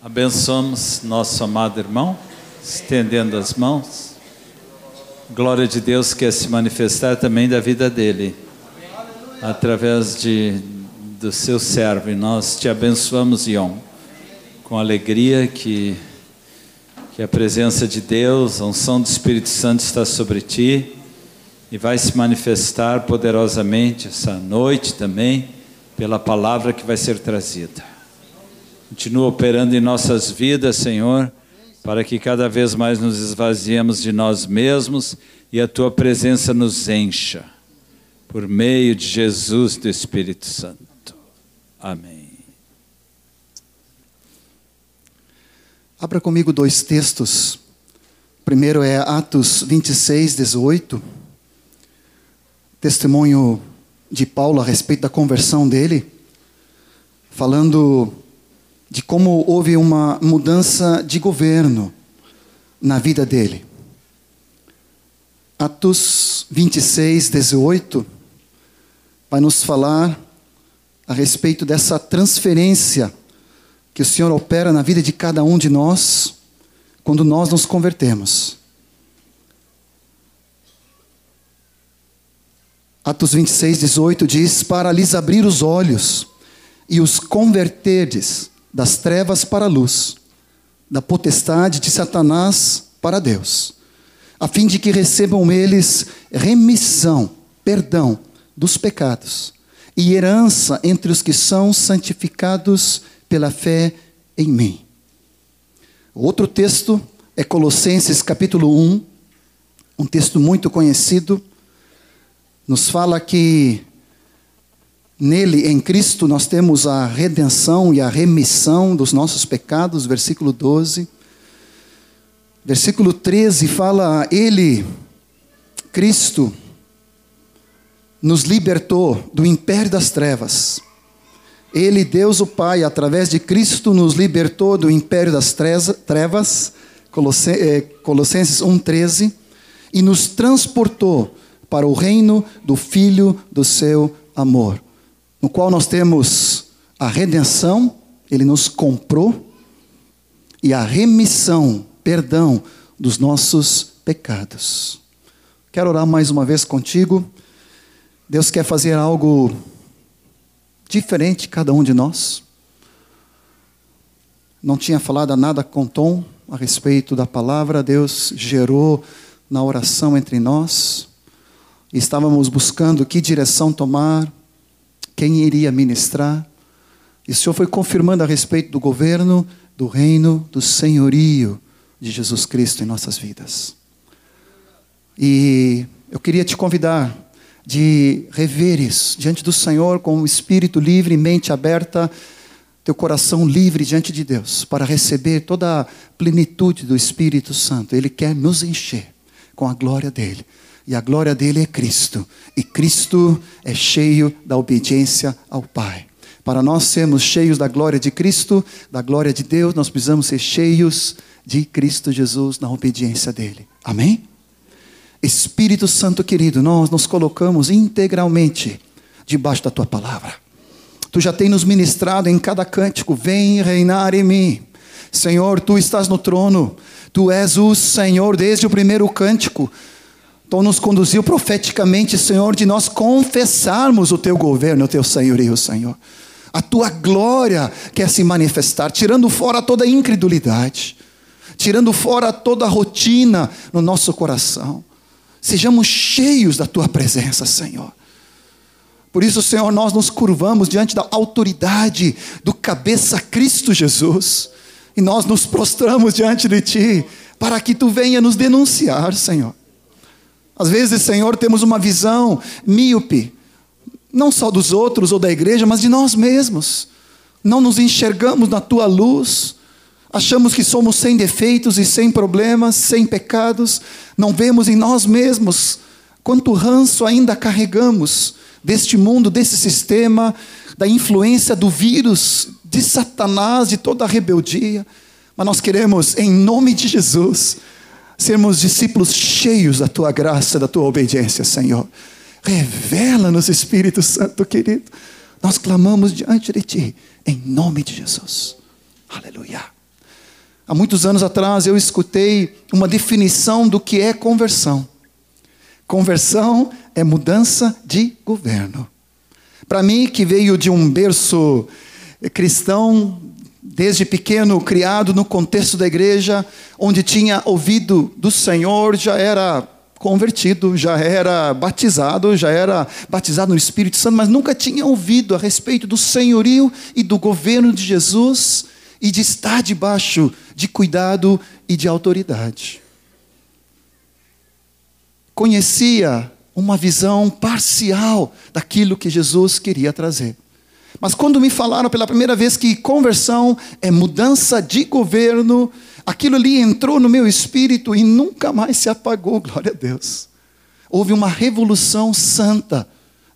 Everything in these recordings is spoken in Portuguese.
Abençoamos nosso amado irmão, estendendo as mãos. Glória de Deus quer se manifestar também da vida dele, através de, do seu servo. E nós te abençoamos, Ion, com alegria que, que a presença de Deus, a unção do Espírito Santo está sobre ti e vai se manifestar poderosamente essa noite também, pela palavra que vai ser trazida. Continua operando em nossas vidas, Senhor, para que cada vez mais nos esvaziemos de nós mesmos e a tua presença nos encha. Por meio de Jesus do Espírito Santo. Amém. Abra comigo dois textos. primeiro é Atos 26, 18. Testemunho de Paulo a respeito da conversão dele, falando de como houve uma mudança de governo na vida dele. Atos 26, 18 vai nos falar a respeito dessa transferência que o Senhor opera na vida de cada um de nós quando nós nos convertemos. Atos 26, 18 diz: Para lhes abrir os olhos e os converterdes das trevas para a luz, da potestade de Satanás para Deus, a fim de que recebam eles remissão, perdão dos pecados e herança entre os que são santificados pela fé em mim. Outro texto é Colossenses capítulo 1, um texto muito conhecido, nos fala que Nele, em Cristo, nós temos a redenção e a remissão dos nossos pecados, versículo 12. Versículo 13 fala: Ele, Cristo, nos libertou do império das trevas. Ele, Deus o Pai, através de Cristo, nos libertou do império das trevas, eh, Colossenses 1,13, e nos transportou para o reino do Filho do seu amor no qual nós temos a redenção, ele nos comprou, e a remissão, perdão dos nossos pecados. Quero orar mais uma vez contigo. Deus quer fazer algo diferente cada um de nós. Não tinha falado nada com Tom a respeito da palavra, Deus gerou na oração entre nós. Estávamos buscando que direção tomar, quem iria ministrar. E o Senhor foi confirmando a respeito do governo, do reino, do senhorio de Jesus Cristo em nossas vidas. E eu queria te convidar de reveres diante do Senhor com o espírito livre, mente aberta, teu coração livre diante de Deus, para receber toda a plenitude do Espírito Santo. Ele quer nos encher com a glória dele. E a glória dele é Cristo. E Cristo é cheio da obediência ao Pai. Para nós sermos cheios da glória de Cristo, da glória de Deus, nós precisamos ser cheios de Cristo Jesus na obediência dele. Amém? Espírito Santo querido, nós nos colocamos integralmente debaixo da tua palavra. Tu já tem nos ministrado em cada cântico: vem reinar em mim. Senhor, tu estás no trono, tu és o Senhor desde o primeiro cântico. Então nos conduziu profeticamente, Senhor, de nós confessarmos o teu governo, o teu senhorio, Senhor. A tua glória quer se manifestar, tirando fora toda incredulidade, tirando fora toda rotina no nosso coração. Sejamos cheios da tua presença, Senhor. Por isso, Senhor, nós nos curvamos diante da autoridade do cabeça Cristo Jesus, e nós nos prostramos diante de ti, para que tu venha nos denunciar, Senhor. Às vezes, Senhor, temos uma visão míope, não só dos outros ou da igreja, mas de nós mesmos. Não nos enxergamos na tua luz, achamos que somos sem defeitos e sem problemas, sem pecados, não vemos em nós mesmos quanto ranço ainda carregamos deste mundo, desse sistema, da influência do vírus, de Satanás, de toda a rebeldia. Mas nós queremos, em nome de Jesus, sermos discípulos cheios da tua graça, da tua obediência, Senhor. Revela-nos, Espírito Santo querido. Nós clamamos diante de ti, em nome de Jesus. Aleluia. Há muitos anos atrás eu escutei uma definição do que é conversão. Conversão é mudança de governo. Para mim, que veio de um berço cristão, desde pequeno criado no contexto da igreja, onde tinha ouvido do Senhor, já era convertido, já era batizado, já era batizado no Espírito Santo, mas nunca tinha ouvido a respeito do senhorio e do governo de Jesus e de estar debaixo de cuidado e de autoridade. Conhecia uma visão parcial daquilo que Jesus queria trazer. Mas quando me falaram pela primeira vez que conversão é mudança de governo, aquilo ali entrou no meu espírito e nunca mais se apagou, glória a Deus. Houve uma revolução santa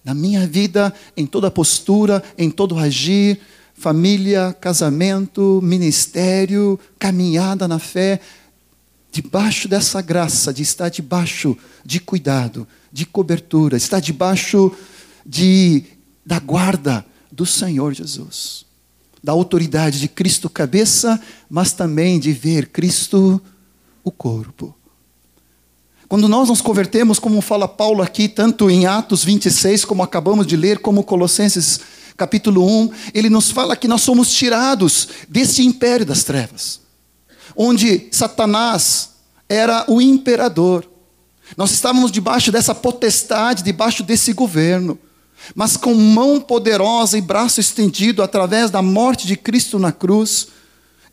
na minha vida, em toda postura, em todo agir, família, casamento, ministério, caminhada na fé, debaixo dessa graça de estar debaixo de cuidado, de cobertura, estar debaixo de da guarda do Senhor Jesus, da autoridade de Cristo cabeça, mas também de ver Cristo o corpo. Quando nós nos convertemos, como fala Paulo aqui, tanto em Atos 26, como acabamos de ler, como Colossenses capítulo 1, ele nos fala que nós somos tirados desse império das trevas, onde Satanás era o imperador. Nós estávamos debaixo dessa potestade, debaixo desse governo. Mas com mão poderosa e braço estendido através da morte de Cristo na cruz,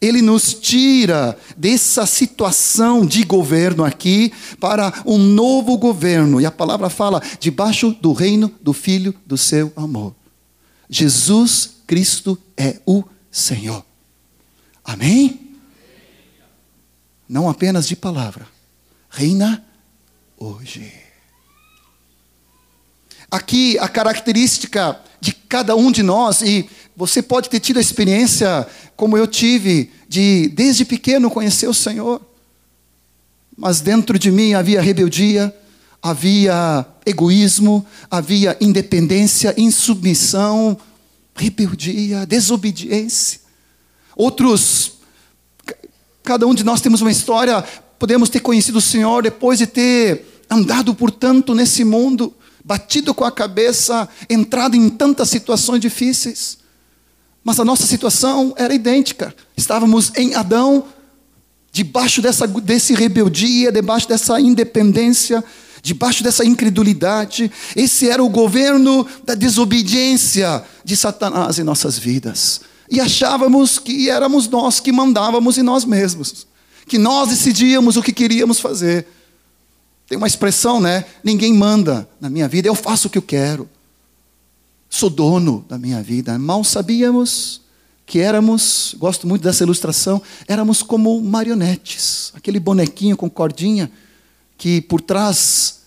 ele nos tira dessa situação de governo aqui para um novo governo. E a palavra fala debaixo do reino do Filho do seu amor. Jesus Cristo é o Senhor. Amém? Não apenas de palavra. Reina hoje. Aqui a característica de cada um de nós, e você pode ter tido a experiência, como eu tive, de desde pequeno conhecer o Senhor, mas dentro de mim havia rebeldia, havia egoísmo, havia independência, insubmissão, rebeldia, desobediência. Outros, cada um de nós temos uma história, podemos ter conhecido o Senhor depois de ter andado por tanto nesse mundo, batido com a cabeça, entrado em tantas situações difíceis. Mas a nossa situação era idêntica. Estávamos em Adão, debaixo dessa desse rebeldia, debaixo dessa independência, debaixo dessa incredulidade. Esse era o governo da desobediência de Satanás em nossas vidas. E achávamos que éramos nós que mandávamos em nós mesmos, que nós decidíamos o que queríamos fazer. Tem uma expressão, né? Ninguém manda na minha vida, eu faço o que eu quero. Sou dono da minha vida. Mal sabíamos que éramos, gosto muito dessa ilustração, éramos como marionetes, aquele bonequinho com cordinha que por trás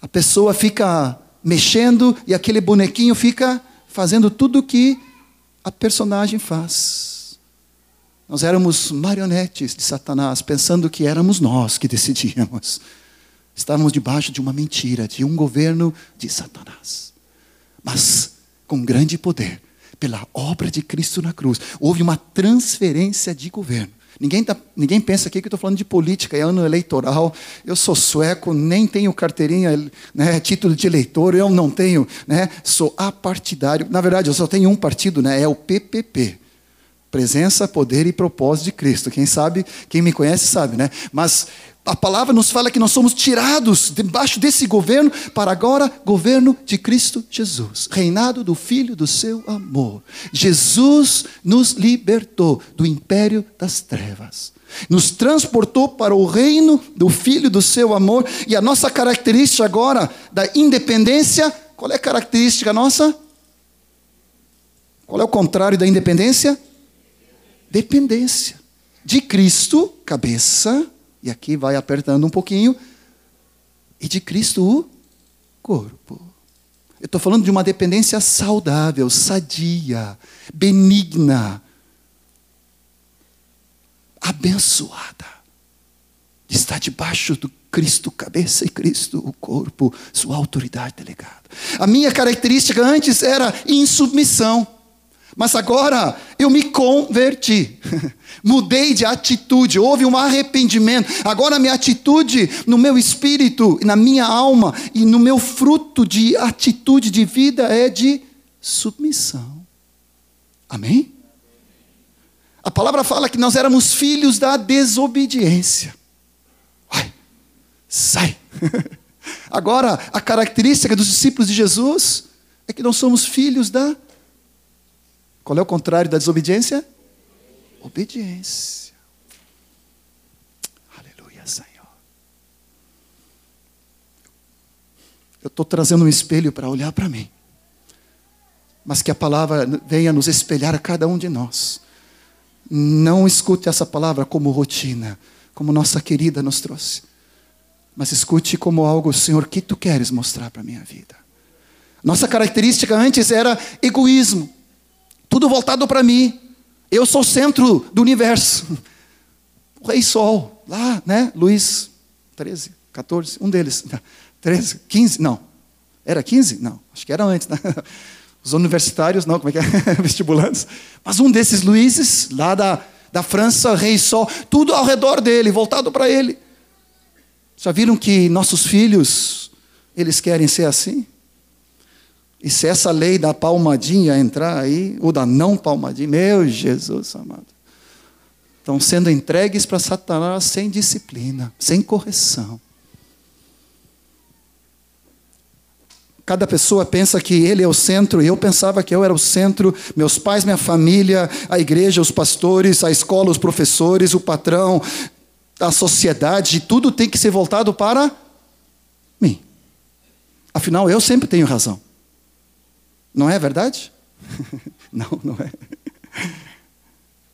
a pessoa fica mexendo e aquele bonequinho fica fazendo tudo o que a personagem faz. Nós éramos marionetes de Satanás, pensando que éramos nós que decidíamos. Estávamos debaixo de uma mentira, de um governo de Satanás. Mas com grande poder, pela obra de Cristo na cruz, houve uma transferência de governo. Ninguém, tá, ninguém pensa aqui que eu estou falando de política, é ano eleitoral. Eu sou sueco, nem tenho carteirinha, né, título de eleitor, eu não tenho, né, sou apartidário. Na verdade, eu só tenho um partido, né, é o PPP. Presença, poder e propósito de Cristo. Quem sabe, quem me conhece sabe, né? Mas a palavra nos fala que nós somos tirados debaixo desse governo para agora governo de Cristo Jesus, reinado do Filho do seu amor. Jesus nos libertou do império das trevas, nos transportou para o reino do Filho do seu amor e a nossa característica agora da independência, qual é a característica nossa? Qual é o contrário da independência? Dependência de Cristo, cabeça e aqui vai apertando um pouquinho. E de Cristo o corpo. Eu estou falando de uma dependência saudável, sadia, benigna, abençoada. Estar debaixo do Cristo cabeça e Cristo o corpo, sua autoridade delegada. A minha característica antes era insubmissão. Mas agora eu me converti, mudei de atitude, houve um arrependimento. Agora minha atitude no meu espírito, na minha alma e no meu fruto de atitude de vida é de submissão. Amém? A palavra fala que nós éramos filhos da desobediência. Vai, sai. Agora, a característica dos discípulos de Jesus é que nós somos filhos da. Qual é o contrário da desobediência? Obediência. Aleluia, Senhor. Eu estou trazendo um espelho para olhar para mim. Mas que a palavra venha nos espelhar a cada um de nós. Não escute essa palavra como rotina, como nossa querida nos trouxe. Mas escute como algo, Senhor, que tu queres mostrar para a minha vida. Nossa característica antes era egoísmo. Tudo voltado para mim. Eu sou o centro do universo. O Rei Sol, lá, né? Luiz 13, 14, um deles. 13, 15, não. Era 15? Não, acho que era antes. Né? Os universitários, não, como é que é? Vestibulantes. Mas um desses Luizes, lá da, da França, Rei Sol, tudo ao redor dele, voltado para ele. Já viram que nossos filhos, eles querem ser assim? E se essa lei da palmadinha entrar aí, ou da não palmadinha, meu Jesus amado, estão sendo entregues para Satanás sem disciplina, sem correção. Cada pessoa pensa que ele é o centro, e eu pensava que eu era o centro, meus pais, minha família, a igreja, os pastores, a escola, os professores, o patrão, a sociedade, tudo tem que ser voltado para mim. Afinal, eu sempre tenho razão. Não é verdade? não, não é.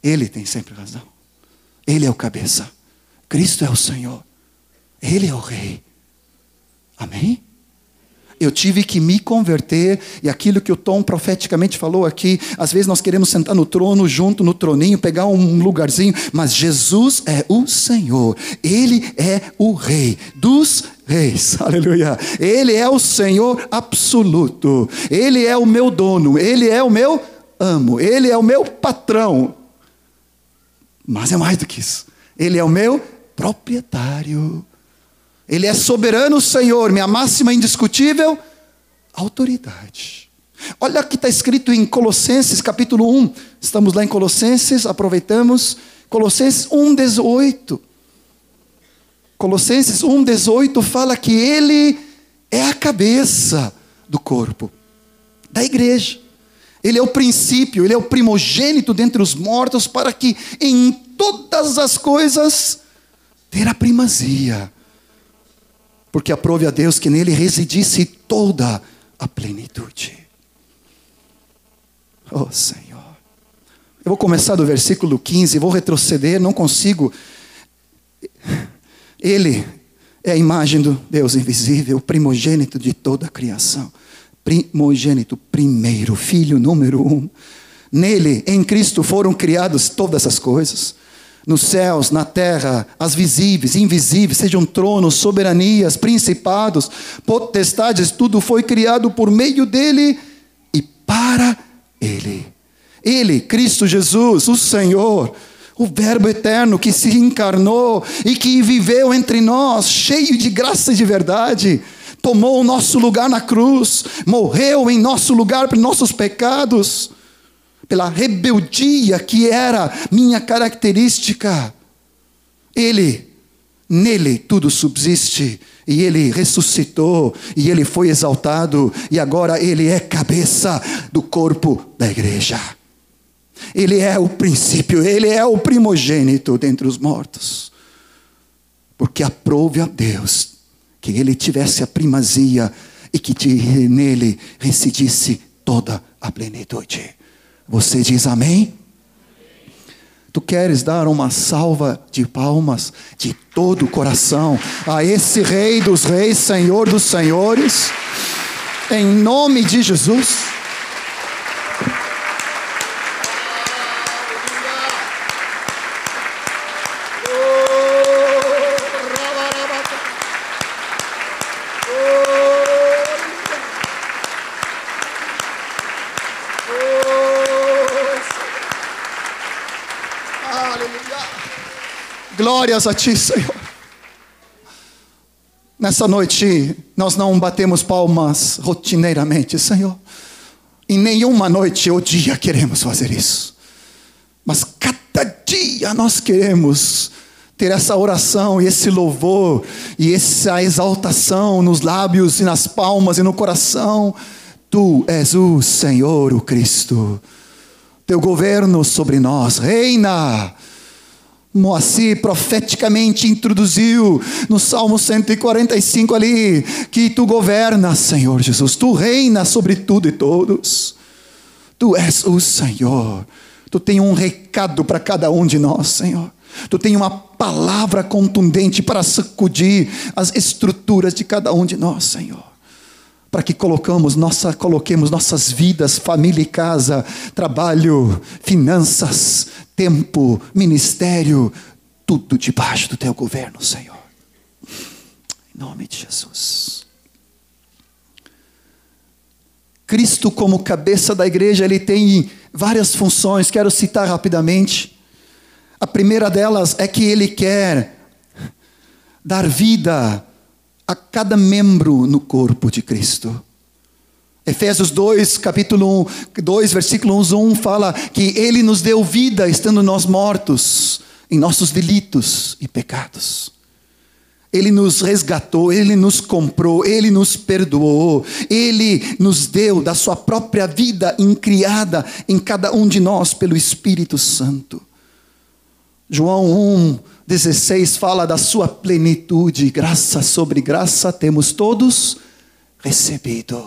Ele tem sempre razão. Ele é o cabeça. Cristo é o Senhor. Ele é o Rei. Amém? Eu tive que me converter, e aquilo que o Tom profeticamente falou aqui, às vezes nós queremos sentar no trono, junto no troninho, pegar um lugarzinho, mas Jesus é o Senhor, Ele é o Rei dos reis, aleluia. Ele é o Senhor absoluto, Ele é o meu dono, Ele é o meu amo, Ele é o meu patrão. Mas é mais do que isso, Ele é o meu proprietário. Ele é soberano Senhor, minha máxima indiscutível autoridade. Olha o que está escrito em Colossenses capítulo 1. Estamos lá em Colossenses, aproveitamos. Colossenses 1, 18. Colossenses 1, 18 fala que Ele é a cabeça do corpo, da igreja. Ele é o princípio, Ele é o primogênito dentre os mortos, para que em todas as coisas ter a primazia porque aprove a Deus que nele residisse toda a plenitude. Oh Senhor. Eu vou começar do versículo 15, vou retroceder, não consigo. Ele é a imagem do Deus invisível, primogênito de toda a criação. Primogênito, primeiro, filho número um. Nele, em Cristo, foram criadas todas as coisas nos céus, na terra, as visíveis, invisíveis, sejam tronos, soberanias, principados, potestades, tudo foi criado por meio dele e para ele. Ele, Cristo Jesus, o Senhor, o Verbo eterno que se encarnou e que viveu entre nós, cheio de graça e de verdade, tomou o nosso lugar na cruz, morreu em nosso lugar por nossos pecados pela rebeldia que era minha característica. Ele, nele tudo subsiste, e ele ressuscitou, e ele foi exaltado, e agora ele é cabeça do corpo da igreja. Ele é o princípio, ele é o primogênito dentre os mortos. Porque aprove a Deus que ele tivesse a primazia e que nele residisse toda a plenitude. Você diz amém? Tu queres dar uma salva de palmas de todo o coração a esse Rei dos Reis, Senhor dos Senhores, em nome de Jesus? Aleluia. Glórias a Ti, Senhor. Nessa noite, nós não batemos palmas rotineiramente, Senhor. Em nenhuma noite ou dia queremos fazer isso. Mas cada dia nós queremos ter essa oração e esse louvor e essa exaltação nos lábios e nas palmas e no coração. Tu és o Senhor, o Cristo. Teu governo sobre nós reina. Moacir profeticamente introduziu no Salmo 145 ali que tu governas, Senhor Jesus, tu reinas sobre tudo e todos. Tu és o Senhor. Tu tem um recado para cada um de nós, Senhor. Tu tem uma palavra contundente para sacudir as estruturas de cada um de nós, Senhor. Para que colocamos nossa, coloquemos nossas vidas, família e casa, trabalho, finanças, tempo, ministério, tudo debaixo do teu governo, Senhor. Em nome de Jesus. Cristo, como cabeça da igreja, ele tem várias funções, quero citar rapidamente. A primeira delas é que ele quer dar vida a cada membro no corpo de Cristo. Efésios 2, capítulo 1, 2, versículo 1 fala que ele nos deu vida estando nós mortos em nossos delitos e pecados. Ele nos resgatou, Ele nos comprou, Ele nos perdoou, Ele nos deu da Sua própria vida incriada em cada um de nós pelo Espírito Santo. João 1, 16 fala da Sua plenitude, graça sobre graça temos todos recebido.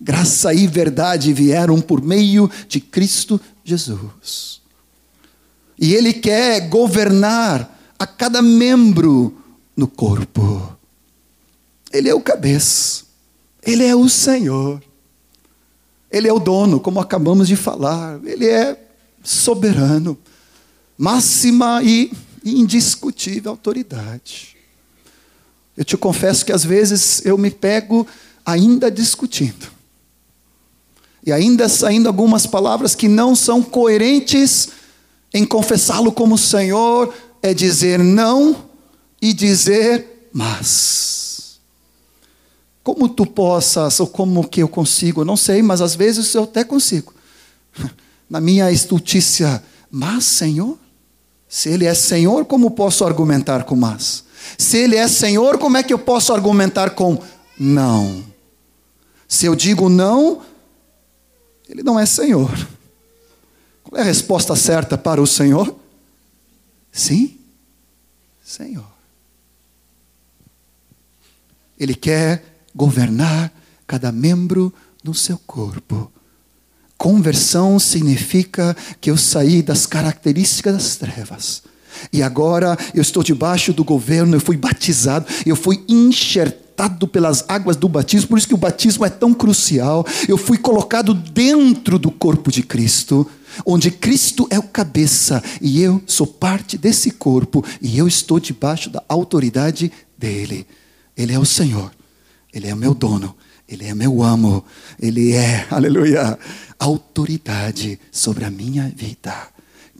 Graça e verdade vieram por meio de Cristo Jesus. E Ele quer governar a cada membro no corpo. Ele é o cabeça, Ele é o Senhor, Ele é o dono, como acabamos de falar, Ele é soberano, máxima e indiscutível autoridade. Eu te confesso que às vezes eu me pego ainda discutindo. E ainda saindo algumas palavras que não são coerentes em confessá-lo como Senhor, é dizer não e dizer mas. Como tu possas, ou como que eu consigo, não sei, mas às vezes eu até consigo. Na minha estultícia, mas Senhor? Se Ele é Senhor, como posso argumentar com mas? Se Ele é Senhor, como é que eu posso argumentar com não? Se eu digo não, Ele não é Senhor. Qual é a resposta certa para o Senhor? Sim, Senhor. Ele quer governar cada membro no seu corpo. Conversão significa que eu saí das características das trevas. E agora eu estou debaixo do governo, eu fui batizado, eu fui enxertado pelas águas do batismo, por isso que o batismo é tão crucial. Eu fui colocado dentro do corpo de Cristo, onde Cristo é o cabeça e eu sou parte desse corpo e eu estou debaixo da autoridade dele. Ele é o Senhor, Ele é o meu dono, Ele é meu amo, Ele é, aleluia, autoridade sobre a minha vida.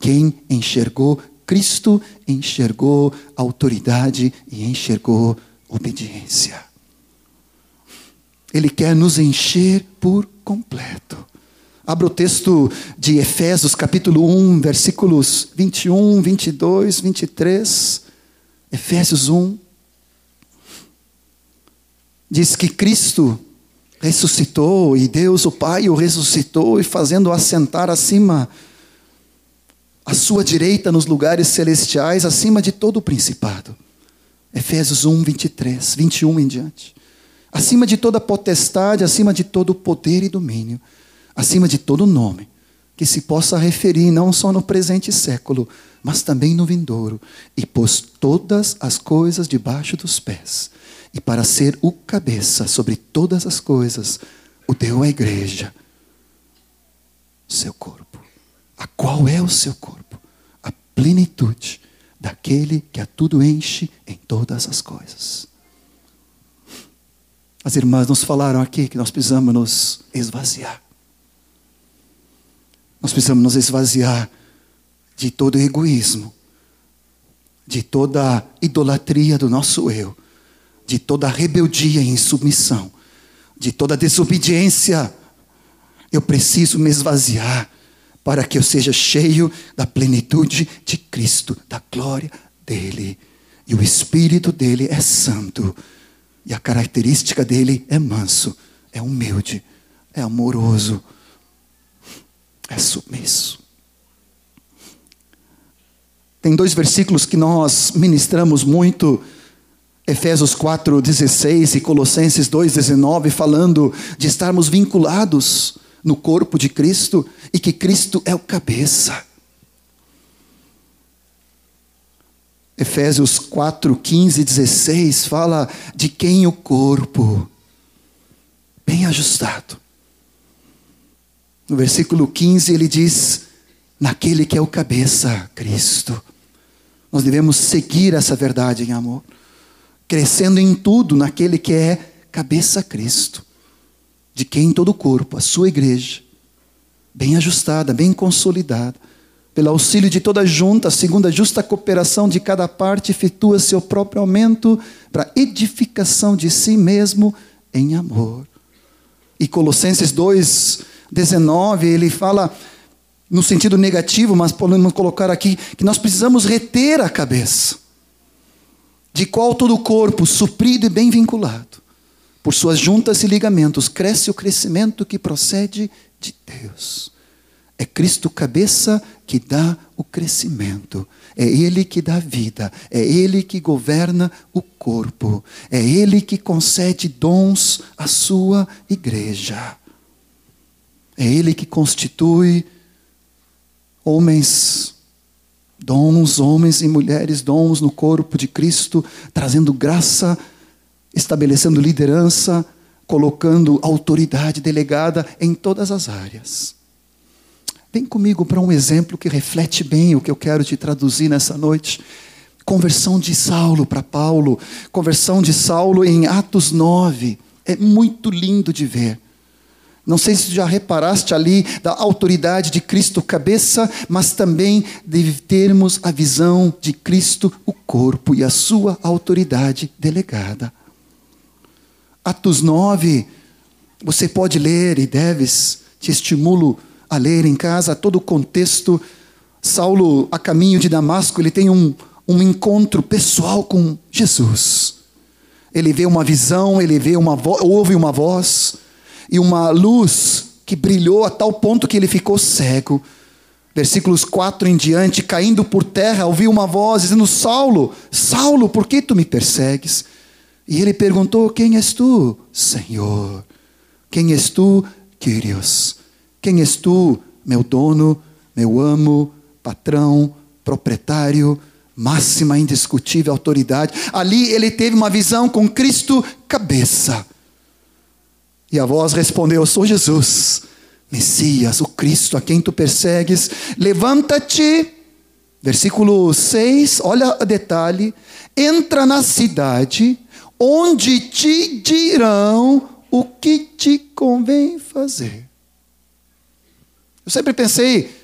Quem enxergou Cristo, enxergou autoridade e enxergou obediência. Ele quer nos encher por completo. Abra o texto de Efésios, capítulo 1, versículos 21, 22, 23. Efésios 1 diz que Cristo ressuscitou e Deus, o Pai, o ressuscitou e fazendo-o assentar acima, à sua direita nos lugares celestiais, acima de todo o principado. Efésios 1, 23, 21 em diante. Acima de toda potestade, acima de todo poder e domínio, acima de todo nome, que se possa referir não só no presente século, mas também no vindouro, e pôs todas as coisas debaixo dos pés e para ser o cabeça sobre todas as coisas, o deu à igreja, seu corpo. A qual é o seu corpo? A plenitude daquele que a tudo enche em todas as coisas. As irmãs nos falaram aqui que nós precisamos nos esvaziar. Nós precisamos nos esvaziar de todo egoísmo, de toda idolatria do nosso eu, de toda rebeldia e insubmissão, de toda desobediência. Eu preciso me esvaziar para que eu seja cheio da plenitude de Cristo, da glória dele. E o espírito dele é santo, e a característica dele é manso, é humilde, é amoroso, é submisso. Tem dois versículos que nós ministramos muito, Efésios 4:16 e Colossenses 2:19, falando de estarmos vinculados no corpo de Cristo e que Cristo é o cabeça. Efésios 4, 15 e 16 fala de quem o corpo, bem ajustado. No versículo 15 ele diz: naquele que é o cabeça, Cristo. Nós devemos seguir essa verdade em amor, crescendo em tudo naquele que é cabeça Cristo, de quem todo o corpo, a sua igreja, bem ajustada, bem consolidada, pelo auxílio de toda junta, segundo a justa cooperação de cada parte, efetua seu próprio aumento para edificação de si mesmo em amor. E Colossenses 2, 19, ele fala no sentido negativo, mas podemos colocar aqui que nós precisamos reter a cabeça, de qual todo o corpo, suprido e bem vinculado, por suas juntas e ligamentos, cresce o crescimento que procede de Deus. É Cristo cabeça que dá o crescimento, é Ele que dá vida, é Ele que governa o corpo, é Ele que concede dons à sua igreja, é Ele que constitui homens, dons, homens e mulheres, dons no corpo de Cristo, trazendo graça, estabelecendo liderança, colocando autoridade delegada em todas as áreas. Vem comigo para um exemplo que reflete bem o que eu quero te traduzir nessa noite. Conversão de Saulo para Paulo, conversão de Saulo em Atos 9. É muito lindo de ver. Não sei se já reparaste ali da autoridade de Cristo cabeça, mas também de termos a visão de Cristo o corpo e a sua autoridade delegada. Atos 9, você pode ler e deves, te estimulo a ler em casa todo o contexto. Saulo, a caminho de Damasco, ele tem um, um encontro pessoal com Jesus. Ele vê uma visão, ele vê uma ouve uma voz e uma luz que brilhou a tal ponto que ele ficou cego. Versículos 4 em diante, caindo por terra, ouviu uma voz dizendo: Saulo, Saulo, por que tu me persegues? E ele perguntou: Quem és tu, Senhor? Quem és tu, Quírios? Quem és tu, meu dono, meu amo, patrão, proprietário, máxima indiscutível autoridade? Ali ele teve uma visão com Cristo cabeça. E a voz respondeu: Eu sou Jesus, Messias, o Cristo a quem tu persegues. Levanta-te. Versículo 6, olha o detalhe. Entra na cidade, onde te dirão o que te convém fazer. Eu sempre pensei,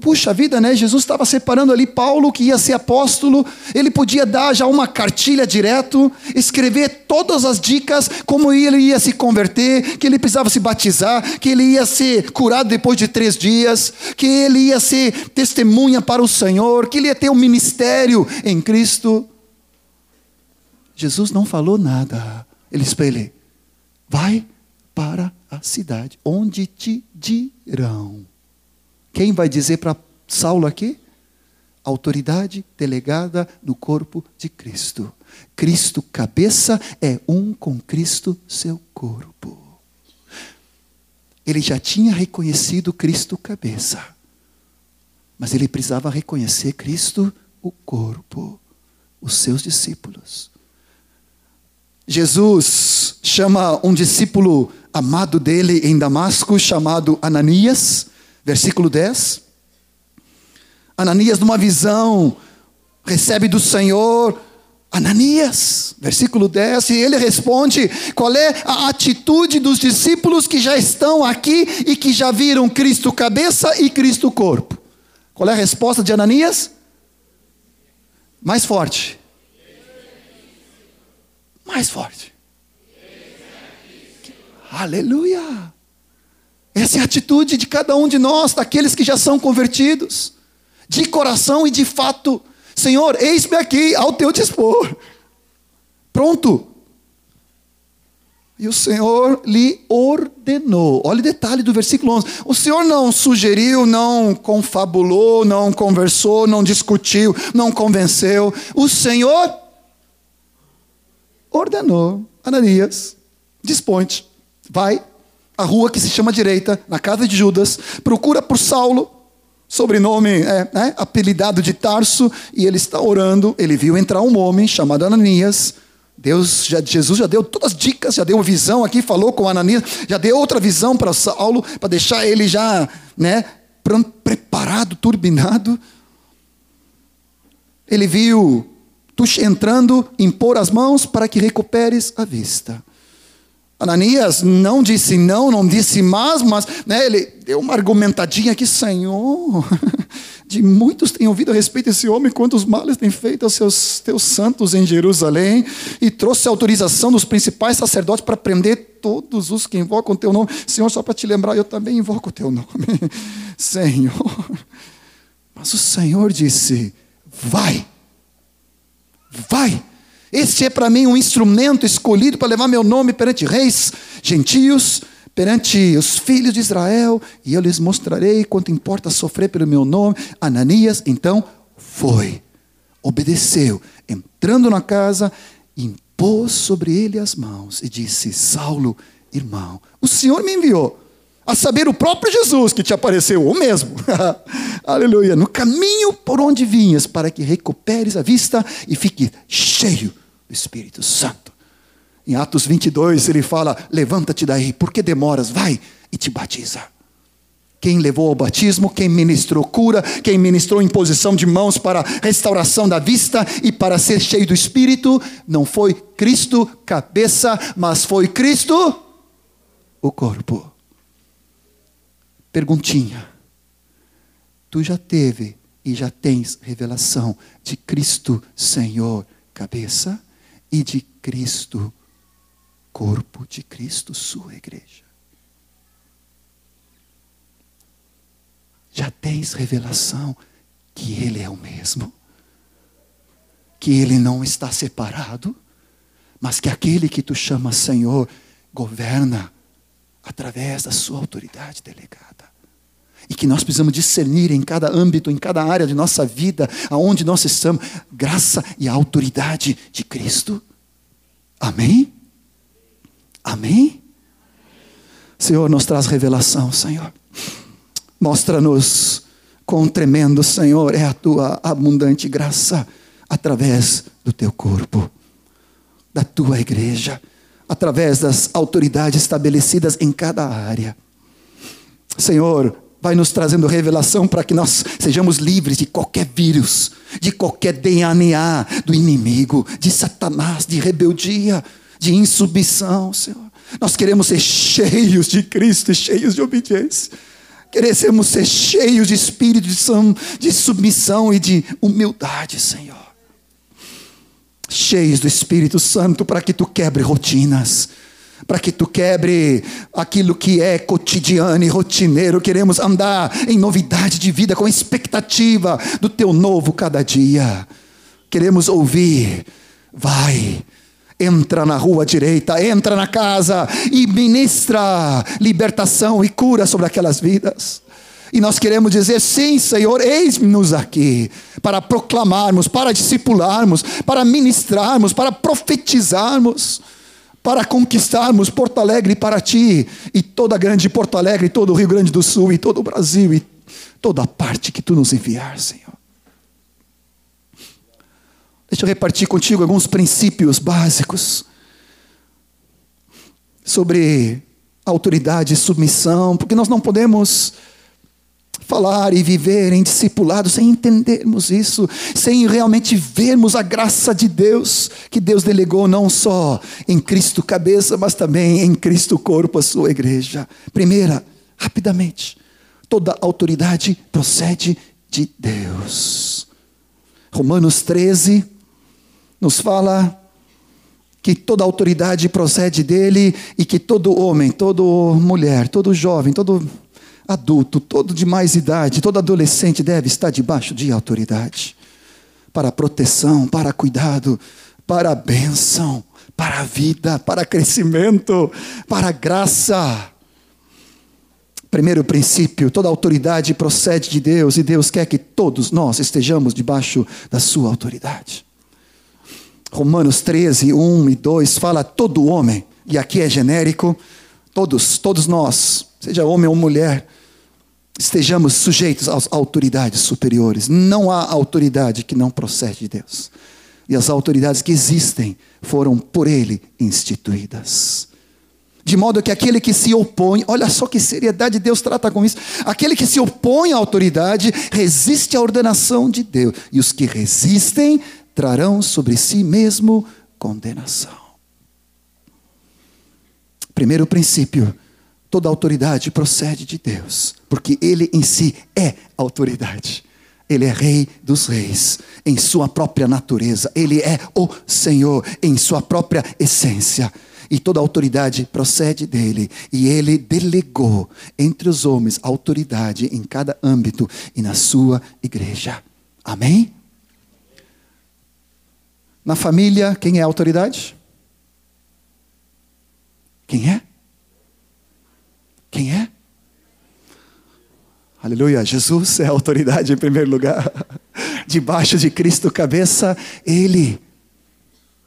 Puxa vida, né? Jesus estava separando ali Paulo, que ia ser apóstolo. Ele podia dar já uma cartilha direto, escrever todas as dicas, como ele ia se converter, que ele precisava se batizar, que ele ia ser curado depois de três dias, que ele ia ser testemunha para o Senhor, que ele ia ter um ministério em Cristo. Jesus não falou nada. Ele ele: vai para a cidade, onde te dirão quem vai dizer para Saulo aqui? Autoridade delegada no corpo de Cristo. Cristo, cabeça, é um com Cristo, seu corpo. Ele já tinha reconhecido Cristo, cabeça. Mas ele precisava reconhecer Cristo, o corpo, os seus discípulos. Jesus chama um discípulo amado dele em Damasco, chamado Ananias Versículo 10. Ananias, numa visão, recebe do Senhor Ananias, versículo 10, e ele responde: qual é a atitude dos discípulos que já estão aqui e que já viram Cristo cabeça e Cristo corpo? Qual é a resposta de Ananias? Mais forte. Mais forte. Aleluia. Essa é a atitude de cada um de nós, daqueles que já são convertidos, de coração e de fato. Senhor, eis-me aqui ao teu dispor. Pronto. E o Senhor lhe ordenou. Olha o detalhe do versículo 11. O Senhor não sugeriu, não confabulou, não conversou, não discutiu, não convenceu. O Senhor ordenou. Ananias, dispõe-te, vai à rua que se chama direita, na casa de Judas, procura por Saulo, sobrenome é, né, apelidado de Tarso, e ele está orando. Ele viu entrar um homem chamado Ananias Deus, já, Jesus já deu todas as dicas, já deu uma visão aqui, falou com Ananias, já deu outra visão para Saulo, para deixar ele já, né, preparado, turbinado. Ele viu tu entrando, impor as mãos para que recuperes a vista. Ananias não disse não, não disse mas, mas né, ele deu uma argumentadinha aqui, Senhor. De muitos têm ouvido a respeito desse homem, quantos males tem feito aos seus teus santos em Jerusalém, e trouxe a autorização dos principais sacerdotes para prender todos os que invocam o teu nome. Senhor, só para te lembrar, eu também invoco o teu nome. Senhor. Mas o Senhor disse: Vai, vai. Este é para mim um instrumento escolhido para levar meu nome perante reis, gentios, perante os filhos de Israel, e eu lhes mostrarei quanto importa sofrer pelo meu nome. Ananias então foi, obedeceu, entrando na casa, impôs sobre ele as mãos e disse: Saulo, irmão, o Senhor me enviou. A saber, o próprio Jesus que te apareceu, o mesmo. Aleluia. No caminho por onde vinhas, para que recuperes a vista e fique cheio do Espírito Santo. Em Atos 22, ele fala: Levanta-te daí, por que demoras? Vai e te batiza. Quem levou ao batismo, quem ministrou cura, quem ministrou imposição de mãos para restauração da vista e para ser cheio do Espírito, não foi Cristo cabeça, mas foi Cristo o corpo. Perguntinha: Tu já teve e já tens revelação de Cristo Senhor cabeça e de Cristo corpo de Cristo, sua igreja. Já tens revelação que Ele é o mesmo, que Ele não está separado, mas que aquele que tu chamas Senhor governa através da sua autoridade delegada. E que nós precisamos discernir em cada âmbito, em cada área de nossa vida, aonde nós estamos, graça e autoridade de Cristo. Amém? Amém? Senhor, nos traz revelação, Senhor. Mostra-nos quão tremendo, Senhor, é a tua abundante graça através do teu corpo, da tua igreja, através das autoridades estabelecidas em cada área. Senhor, vai nos trazendo revelação para que nós sejamos livres de qualquer vírus, de qualquer DNA do inimigo, de Satanás, de rebeldia de insubmissão, Senhor. Nós queremos ser cheios de Cristo, cheios de obediência. Queremos ser cheios de espírito de submissão e de humildade, Senhor. Cheios do Espírito Santo para que tu quebre rotinas, para que tu quebre aquilo que é cotidiano e rotineiro. Queremos andar em novidade de vida, com expectativa do teu novo cada dia. Queremos ouvir, vai Entra na rua direita, entra na casa e ministra libertação e cura sobre aquelas vidas. E nós queremos dizer: sim, Senhor, eis-nos aqui para proclamarmos, para discipularmos, para ministrarmos, para profetizarmos, para conquistarmos Porto Alegre para ti, e toda a grande Porto Alegre, todo o Rio Grande do Sul, e todo o Brasil, e toda a parte que tu nos enviar, Senhor. Deixa eu repartir contigo alguns princípios básicos sobre autoridade e submissão, porque nós não podemos falar e viver em discipulado sem entendermos isso, sem realmente vermos a graça de Deus que Deus delegou não só em Cristo cabeça, mas também em Cristo corpo, a sua igreja. Primeira, rapidamente, toda autoridade procede de Deus. Romanos 13 nos fala que toda autoridade procede dele e que todo homem, toda mulher, todo jovem, todo adulto, todo de mais idade, todo adolescente deve estar debaixo de autoridade para proteção, para cuidado, para bênção, para vida, para crescimento, para graça. Primeiro princípio: toda autoridade procede de Deus e Deus quer que todos nós estejamos debaixo da sua autoridade. Romanos 13, 1 e 2 fala todo homem, e aqui é genérico, todos, todos nós, seja homem ou mulher, estejamos sujeitos às autoridades superiores. Não há autoridade que não procede de Deus. E as autoridades que existem foram por Ele instituídas. De modo que aquele que se opõe, olha só que seriedade Deus trata com isso. Aquele que se opõe à autoridade resiste à ordenação de Deus. E os que resistem trarão sobre si mesmo condenação. Primeiro princípio Toda autoridade procede de Deus, porque Ele em si é autoridade. Ele é Rei dos Reis, em sua própria natureza. Ele é o Senhor, em sua própria essência. E toda autoridade procede dele. E ele delegou entre os homens autoridade em cada âmbito e na sua igreja. Amém? Na família, quem é a autoridade? Quem é? Quem é? Aleluia, Jesus é autoridade em primeiro lugar. Debaixo de Cristo, cabeça, Ele,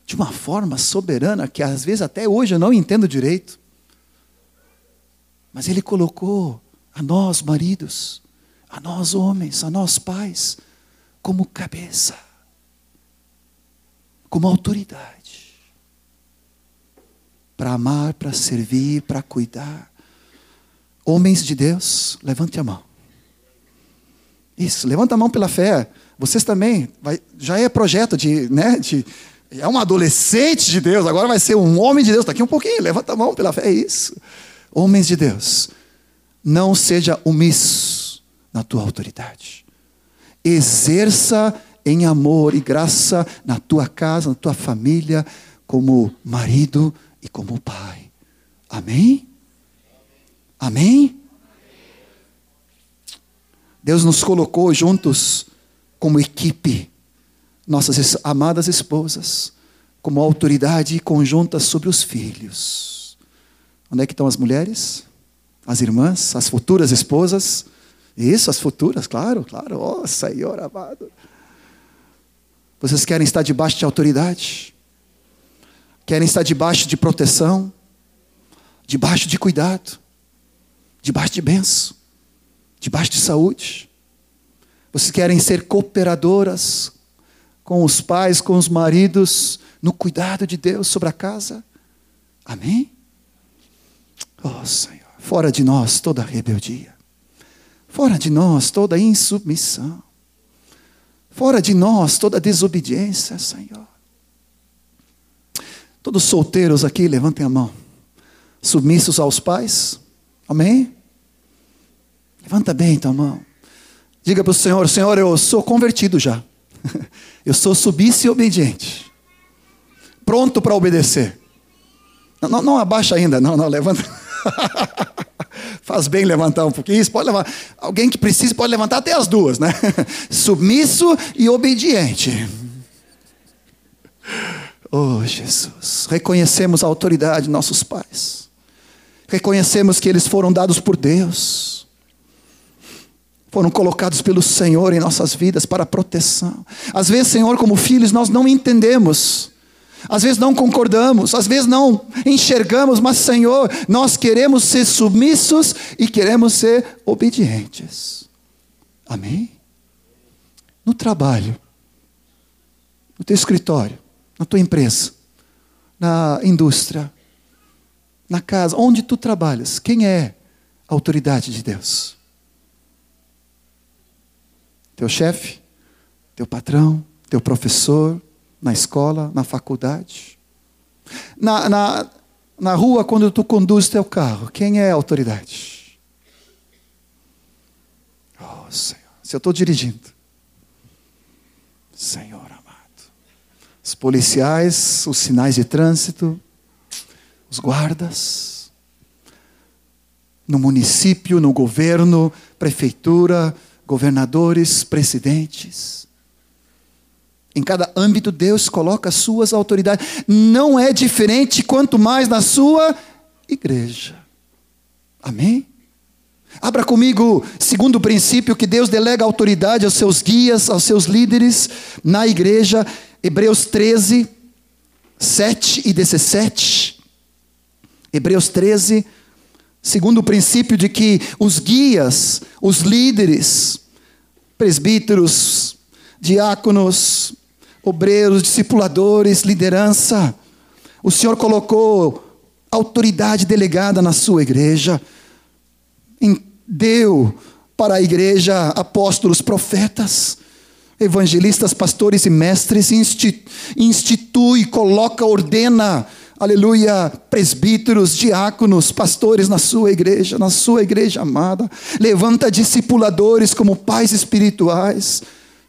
de uma forma soberana, que às vezes até hoje eu não entendo direito, mas Ele colocou a nós, maridos, a nós, homens, a nós, pais, como cabeça, como autoridade, para amar, para servir, para cuidar. Homens de Deus, levante a mão. Isso, levanta a mão pela fé. Vocês também, vai, já é projeto de, né, de, é um adolescente de Deus, agora vai ser um homem de Deus. Daqui um pouquinho, levanta a mão pela fé, é isso. Homens de Deus, não seja omisso na tua autoridade. Exerça em amor e graça na tua casa, na tua família, como marido e como pai. Amém? Amém? Deus nos colocou juntos como equipe, nossas amadas esposas, como autoridade conjunta sobre os filhos. Onde é que estão as mulheres? As irmãs, as futuras esposas? Isso, as futuras, claro, claro. Oh, Senhor amado. Vocês querem estar debaixo de autoridade? Querem estar debaixo de proteção? Debaixo de cuidado? debaixo de bênção, debaixo de saúde. Vocês querem ser cooperadoras com os pais, com os maridos, no cuidado de Deus sobre a casa? Amém? Oh Senhor, fora de nós toda rebeldia, fora de nós toda insubmissão, fora de nós toda desobediência, Senhor. Todos solteiros aqui, levantem a mão. Submissos aos pais, Amém? Levanta bem tua mão. Diga para o Senhor: Senhor, eu sou convertido já. Eu sou submisso e obediente. Pronto para obedecer. Não, não, não, abaixa ainda, não, não, levanta. Faz bem levantar um pouquinho. Isso pode levar. Alguém que precisa pode levantar até as duas, né? Submisso e obediente. Oh, Jesus. Reconhecemos a autoridade de nossos pais. Reconhecemos que eles foram dados por Deus. Foram colocados pelo Senhor em nossas vidas para proteção. Às vezes, Senhor, como filhos, nós não entendemos. Às vezes não concordamos, às vezes não enxergamos, mas Senhor, nós queremos ser submissos e queremos ser obedientes. Amém? No trabalho, no teu escritório, na tua empresa, na indústria, na casa, onde tu trabalhas, quem é a autoridade de Deus? Teu chefe, teu patrão, teu professor, na escola, na faculdade. Na, na, na rua, quando tu conduz teu carro, quem é a autoridade? Oh, Senhor. Se eu estou dirigindo. Senhor amado. Os policiais, os sinais de trânsito, os guardas, no município, no governo, prefeitura, governadores, presidentes. Em cada âmbito, Deus coloca as suas autoridades. Não é diferente, quanto mais na sua igreja. Amém? Abra comigo, segundo o princípio, que Deus delega autoridade aos seus guias, aos seus líderes na igreja, Hebreus 13, 7 e 17. Hebreus 13, segundo o princípio de que os guias, os líderes, presbíteros, diáconos, obreiros, discipuladores, liderança, o Senhor colocou autoridade delegada na sua igreja deu para a igreja apóstolos, profetas, evangelistas, pastores e mestres, institui, coloca, ordena, aleluia, presbíteros, diáconos, pastores na sua igreja, na sua igreja amada, levanta discipuladores como pais espirituais,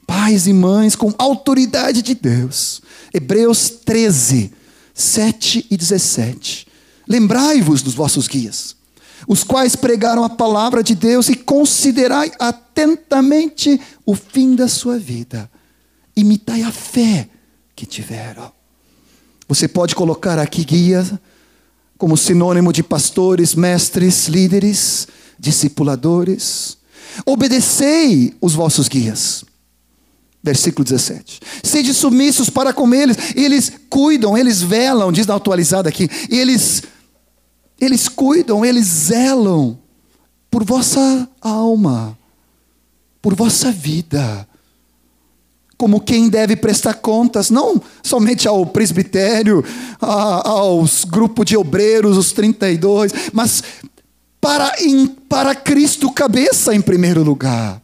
pais e mães com autoridade de Deus. Hebreus 13, 7 e 17. Lembrai-vos dos vossos guias os quais pregaram a palavra de Deus, e considerai atentamente o fim da sua vida. Imitai a fé que tiveram. Você pode colocar aqui guia como sinônimo de pastores, mestres, líderes, discipuladores. Obedecei os vossos guias. Versículo 17. Sede submissos para com eles. Eles cuidam, eles velam, diz na atualizada aqui. Eles eles cuidam, eles zelam por vossa alma, por vossa vida. Como quem deve prestar contas, não somente ao presbitério, aos grupos de obreiros, os 32, mas para, em, para Cristo cabeça em primeiro lugar.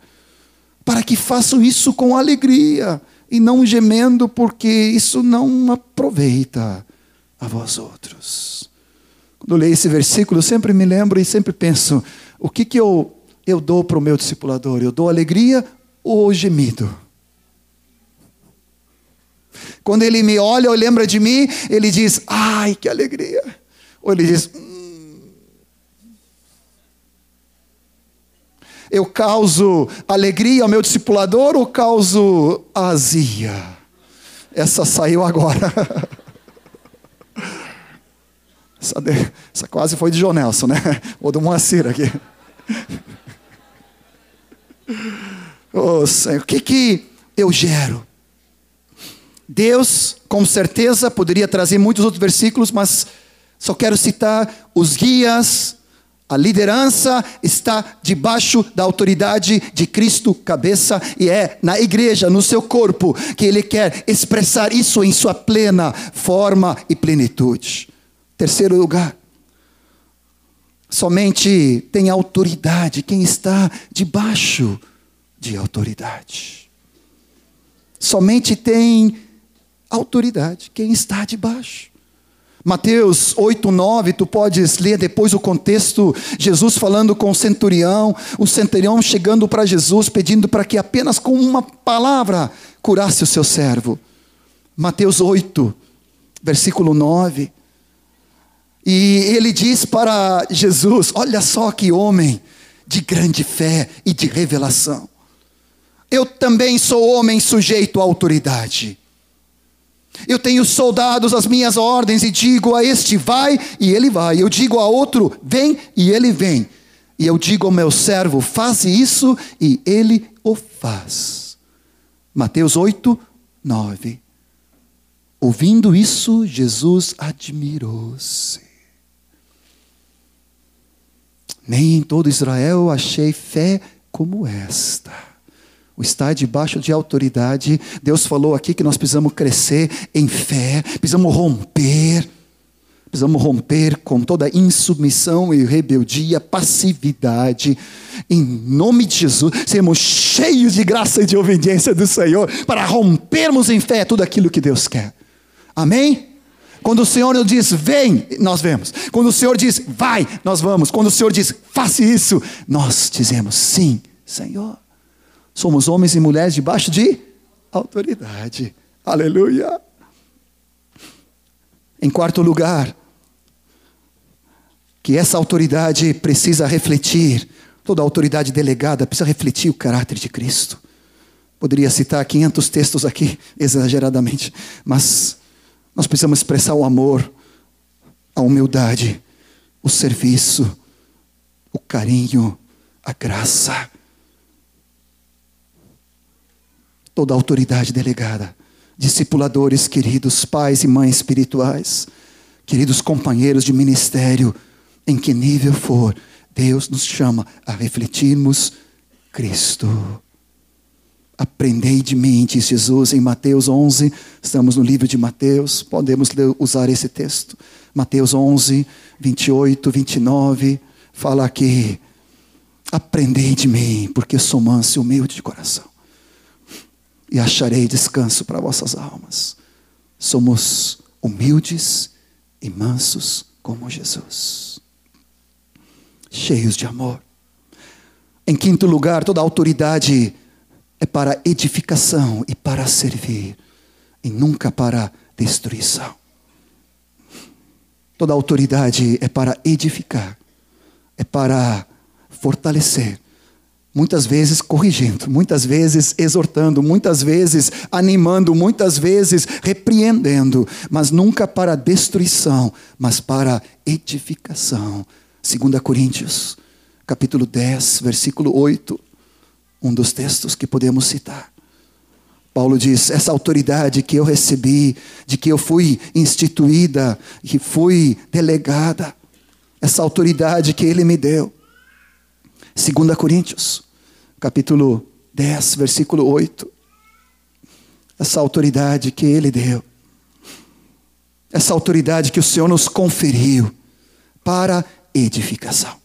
Para que façam isso com alegria e não gemendo, porque isso não aproveita a vós outros. Quando leio esse versículo, eu sempre me lembro e sempre penso: o que, que eu, eu dou para o meu discipulador? Eu dou alegria ou gemido? Quando ele me olha ou lembra de mim, ele diz: ai, que alegria. Ou ele diz: hum. eu causo alegria ao meu discipulador ou causo azia? Essa saiu agora. Essa, de, essa quase foi de Jonelson, né? Ou do Moacir aqui. Oh, Senhor, o que, que eu gero? Deus, com certeza, poderia trazer muitos outros versículos, mas só quero citar os guias, a liderança está debaixo da autoridade de Cristo, cabeça, e é na igreja, no seu corpo, que Ele quer expressar isso em sua plena forma e plenitude. Terceiro lugar, somente tem autoridade quem está debaixo de autoridade. Somente tem autoridade quem está debaixo. Mateus 8, 9, tu podes ler depois o contexto, Jesus falando com o centurião, o centurião chegando para Jesus, pedindo para que apenas com uma palavra curasse o seu servo. Mateus 8, versículo 9. E ele diz para Jesus: Olha só que homem de grande fé e de revelação. Eu também sou homem sujeito à autoridade. Eu tenho soldados às minhas ordens e digo a este vai e ele vai. Eu digo a outro vem e ele vem. E eu digo ao meu servo faz isso e ele o faz. Mateus 8, 9. Ouvindo isso, Jesus admirou-se. Nem em todo Israel achei fé como esta. O estar debaixo de autoridade, Deus falou aqui que nós precisamos crescer em fé, precisamos romper, precisamos romper com toda insubmissão e rebeldia, passividade, em nome de Jesus, sermos cheios de graça e de obediência do Senhor, para rompermos em fé tudo aquilo que Deus quer. Amém? Quando o Senhor nos diz vem, nós vemos. Quando o Senhor diz vai, nós vamos. Quando o Senhor diz faça isso, nós dizemos sim, Senhor. Somos homens e mulheres debaixo de autoridade. Aleluia. Em quarto lugar, que essa autoridade precisa refletir, toda autoridade delegada precisa refletir o caráter de Cristo. Poderia citar 500 textos aqui, exageradamente, mas nós precisamos expressar o amor, a humildade, o serviço, o carinho, a graça. Toda autoridade delegada, discipuladores queridos, pais e mães espirituais, queridos companheiros de ministério, em que nível for, Deus nos chama a refletirmos Cristo. Aprendei de mim, diz Jesus em Mateus 11. Estamos no livro de Mateus, podemos usar esse texto. Mateus 11, 28, 29. Fala aqui: Aprendei de mim, porque sou manso e humilde de coração, e acharei descanso para vossas almas. Somos humildes e mansos como Jesus, cheios de amor. Em quinto lugar, toda autoridade é para edificação e para servir, e nunca para destruição. Toda autoridade é para edificar, é para fortalecer, muitas vezes corrigindo, muitas vezes exortando, muitas vezes animando, muitas vezes repreendendo, mas nunca para destruição, mas para edificação. 2 Coríntios, capítulo 10, versículo 8 um dos textos que podemos citar. Paulo diz: essa autoridade que eu recebi, de que eu fui instituída, que fui delegada, essa autoridade que ele me deu. 2 Coríntios, capítulo 10, versículo 8. Essa autoridade que ele deu, essa autoridade que o Senhor nos conferiu para edificação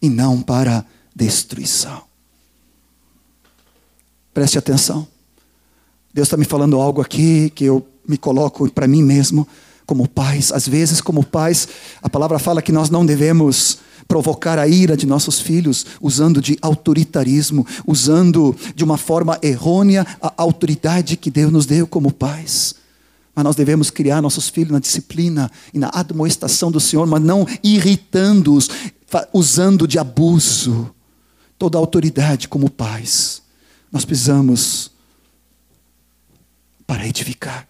e não para destruição. Preste atenção. Deus está me falando algo aqui que eu me coloco para mim mesmo como pais. Às vezes, como pais, a palavra fala que nós não devemos provocar a ira de nossos filhos usando de autoritarismo, usando de uma forma errônea a autoridade que Deus nos deu como pais. Mas nós devemos criar nossos filhos na disciplina e na admoestação do Senhor, mas não irritando-os, usando de abuso. Toda a autoridade como pais nós precisamos, para edificar,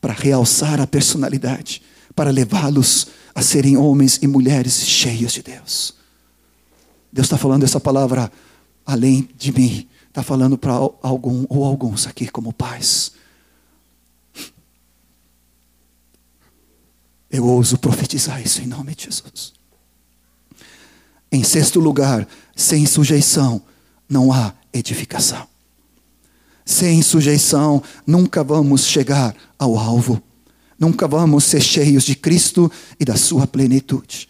para realçar a personalidade, para levá-los a serem homens e mulheres cheios de Deus. Deus está falando essa palavra além de mim, está falando para algum ou alguns aqui como pais. Eu ouso profetizar isso em nome de Jesus. Em sexto lugar, sem sujeição não há edificação. Sem sujeição, nunca vamos chegar ao alvo. Nunca vamos ser cheios de Cristo e da sua plenitude.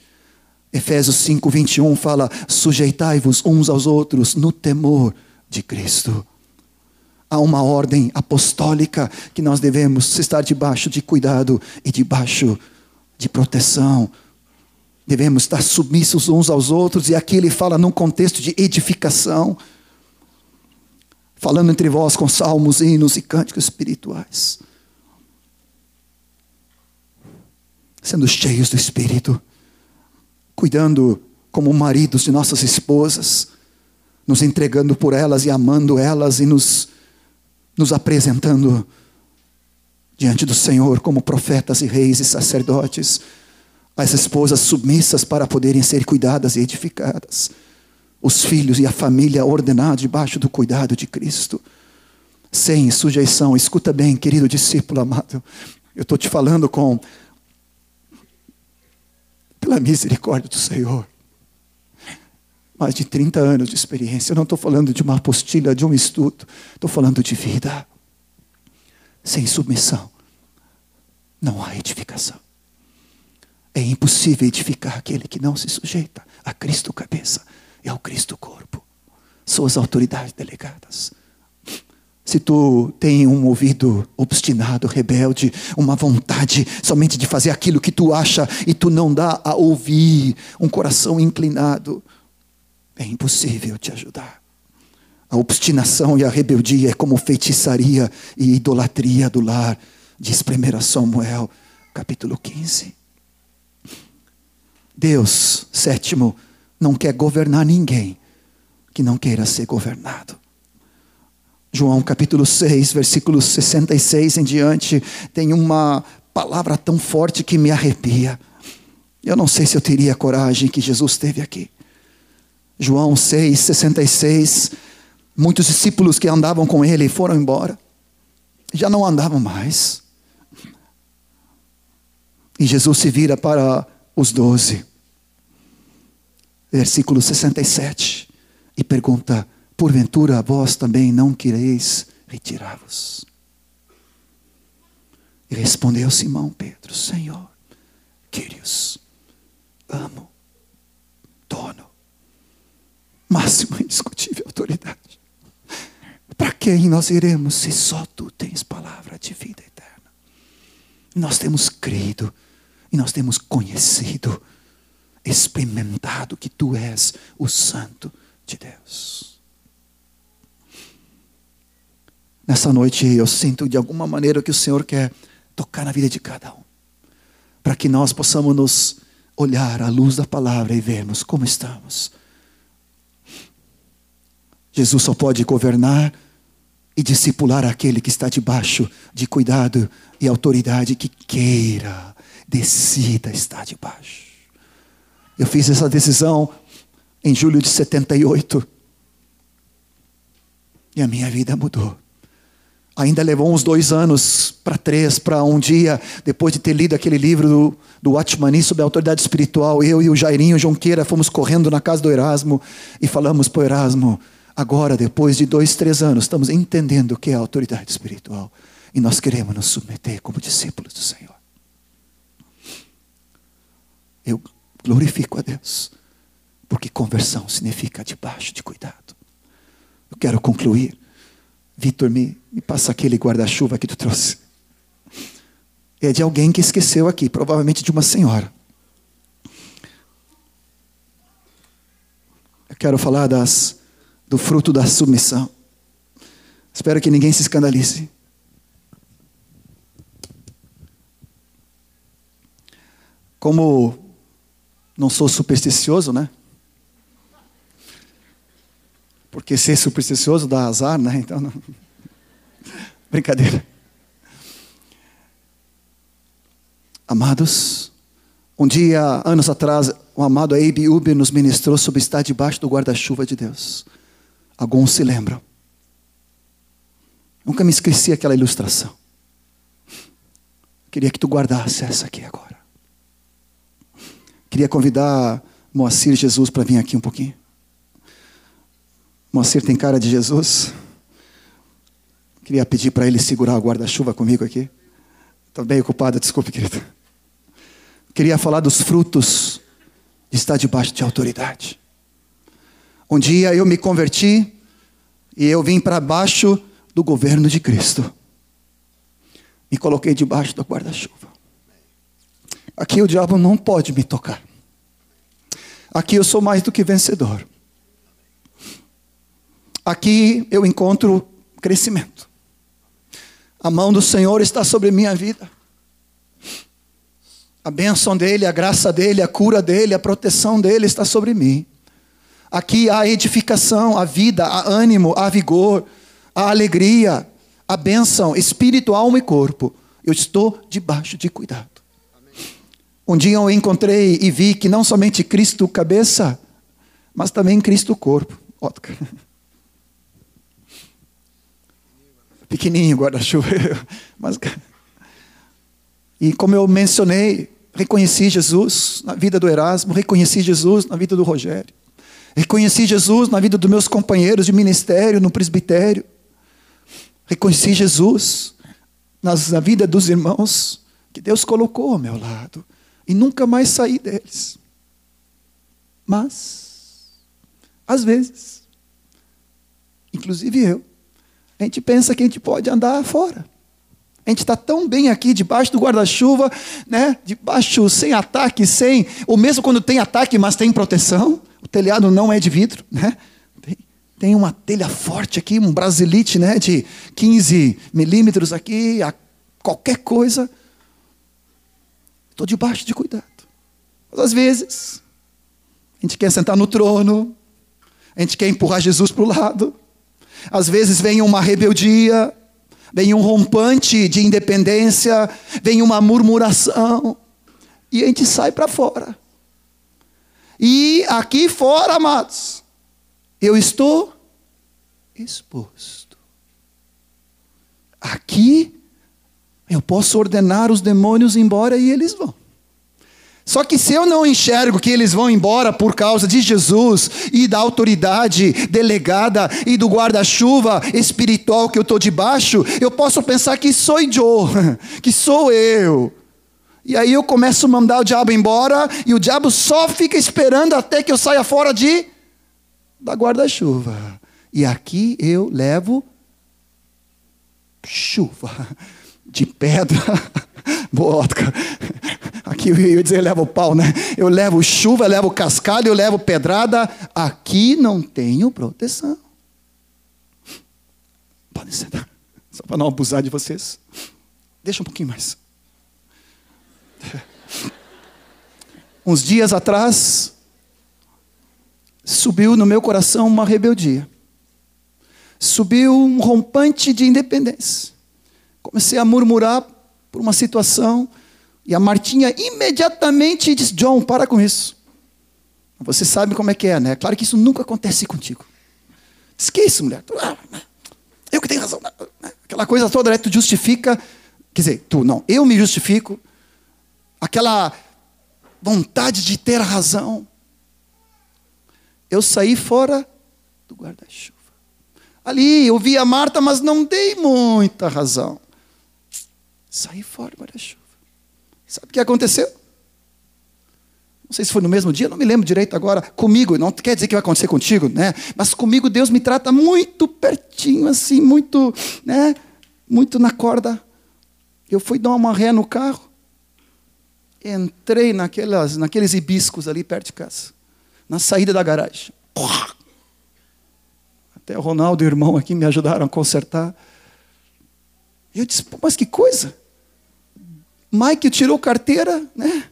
Efésios 5, 21 fala: sujeitai-vos uns aos outros no temor de Cristo. Há uma ordem apostólica que nós devemos estar debaixo de cuidado e debaixo de proteção. Devemos estar submissos uns aos outros, e aqui ele fala num contexto de edificação falando entre vós com salmos, hinos e cânticos espirituais. Sendo cheios do Espírito, cuidando como maridos de nossas esposas, nos entregando por elas e amando elas e nos, nos apresentando diante do Senhor como profetas e reis e sacerdotes, as esposas submissas para poderem ser cuidadas e edificadas os filhos e a família ordenados debaixo do cuidado de Cristo, sem sujeição. Escuta bem, querido discípulo amado, eu estou te falando com pela misericórdia do Senhor. Mais de 30 anos de experiência. Eu não estou falando de uma apostila, de um estudo. Estou falando de vida. Sem submissão, não há edificação. É impossível edificar aquele que não se sujeita a Cristo cabeça e ao Cristo corpo. Suas autoridades delegadas. Se tu tem um ouvido obstinado, rebelde, uma vontade somente de fazer aquilo que tu acha e tu não dá a ouvir, um coração inclinado, é impossível te ajudar. A obstinação e a rebeldia é como feitiçaria e idolatria do lar, diz 1 Samuel, capítulo 15. Deus, sétimo, não quer governar ninguém que não queira ser governado. João capítulo 6, versículos 66 em diante, tem uma palavra tão forte que me arrepia. Eu não sei se eu teria a coragem que Jesus teve aqui. João 6, 66. Muitos discípulos que andavam com ele foram embora. Já não andavam mais. E Jesus se vira para os doze. Versículo 67. E pergunta: Porventura vós também não quereis retirar-vos? E respondeu Simão Pedro: Senhor, Quírios, amo, dono, máxima indiscutível autoridade. Para quem nós iremos se só tu tens palavra de vida eterna? Nós temos crido e nós temos conhecido, experimentado que tu és o Santo de Deus. Nessa noite eu sinto de alguma maneira que o Senhor quer tocar na vida de cada um, para que nós possamos nos olhar à luz da palavra e vermos como estamos. Jesus só pode governar e discipular aquele que está debaixo de cuidado e autoridade que queira, decida estar debaixo. Eu fiz essa decisão em julho de 78 e a minha vida mudou. Ainda levou uns dois anos para três, para um dia, depois de ter lido aquele livro do, do Watchmani sobre a autoridade espiritual, eu e o Jairinho Jonqueira fomos correndo na casa do Erasmo e falamos para o Erasmo: agora, depois de dois, três anos, estamos entendendo o que é a autoridade espiritual e nós queremos nos submeter como discípulos do Senhor. Eu glorifico a Deus, porque conversão significa debaixo de cuidado. Eu quero concluir Vitor, me, me passa aquele guarda-chuva que tu trouxe. É de alguém que esqueceu aqui, provavelmente de uma senhora. Eu quero falar das, do fruto da submissão. Espero que ninguém se escandalize. Como não sou supersticioso, né? Porque ser supersticioso dá azar, né? Então, não... brincadeira. Amados, um dia, anos atrás, o amado Abe Uber nos ministrou sobre estar debaixo do guarda-chuva de Deus. Alguns se lembram. Nunca me esqueci aquela ilustração. Queria que tu guardasse essa aqui agora. Queria convidar Moacir Jesus para vir aqui um pouquinho. Moacir tem cara de Jesus. Queria pedir para ele segurar o guarda-chuva comigo aqui. Estou bem ocupado, desculpe, querido. Queria falar dos frutos de estar debaixo de autoridade. Um dia eu me converti e eu vim para baixo do governo de Cristo. Me coloquei debaixo do guarda-chuva. Aqui o diabo não pode me tocar. Aqui eu sou mais do que vencedor. Aqui eu encontro crescimento. A mão do Senhor está sobre minha vida. A bênção dEle, a graça dEle, a cura dEle, a proteção dEle está sobre mim. Aqui há edificação, a vida, há ânimo, há vigor, há alegria, a bênção, espírito, alma e corpo. Eu estou debaixo de cuidado. Um dia eu encontrei e vi que não somente Cristo cabeça, mas também Cristo corpo. Pequenininho guarda-chuva. Mas, e como eu mencionei, reconheci Jesus na vida do Erasmo, reconheci Jesus na vida do Rogério, reconheci Jesus na vida dos meus companheiros de ministério, no presbitério, reconheci Jesus nas, na vida dos irmãos que Deus colocou ao meu lado e nunca mais saí deles. Mas, às vezes, inclusive eu, a gente pensa que a gente pode andar fora. A gente está tão bem aqui, debaixo do guarda-chuva, né? debaixo, sem ataque, sem. Ou mesmo quando tem ataque, mas tem proteção. O telhado não é de vidro. Né? tem uma telha forte aqui, um brasilite né, de 15 milímetros aqui, a qualquer coisa. Estou debaixo de cuidado. Mas às vezes, a gente quer sentar no trono, a gente quer empurrar Jesus para o lado. Às vezes vem uma rebeldia, vem um rompante de independência, vem uma murmuração, e a gente sai para fora. E aqui fora, amados, eu estou exposto. Aqui eu posso ordenar os demônios embora e eles vão. Só que se eu não enxergo que eles vão embora por causa de Jesus e da autoridade delegada e do guarda-chuva espiritual que eu estou debaixo, eu posso pensar que sou eu, que sou eu. E aí eu começo a mandar o diabo embora e o diabo só fica esperando até que eu saia fora de da guarda-chuva. E aqui eu levo chuva de pedra. Boa, Aqui eu ia dizer, eu levo pau, né? Eu levo chuva, eu levo cascalho, eu levo pedrada. Aqui não tenho proteção. Podem sentar. Só para não abusar de vocês. Deixa um pouquinho mais. Uns dias atrás, subiu no meu coração uma rebeldia. Subiu um rompante de independência. Comecei a murmurar por uma situação e a Martinha imediatamente disse: John, para com isso. Você sabe como é que é, né? Claro que isso nunca acontece contigo. Diz que isso, mulher? Ah, eu que tenho razão. Aquela coisa toda, né? tu justifica. Quer dizer, tu não, eu me justifico. Aquela vontade de ter razão. Eu saí fora do guarda-chuva. Ali eu vi a Marta, mas não dei muita razão. Saí fora do guarda-chuva. Sabe o que aconteceu? Não sei se foi no mesmo dia, não me lembro direito agora. Comigo, não quer dizer que vai acontecer contigo, né? Mas comigo Deus me trata muito pertinho, assim, muito, né? Muito na corda. Eu fui dar uma ré no carro, entrei naquelas, naqueles hibiscos ali perto de casa, na saída da garagem. Até o Ronaldo e o irmão aqui me ajudaram a consertar. E eu disse, mas que coisa! Mike tirou carteira, né?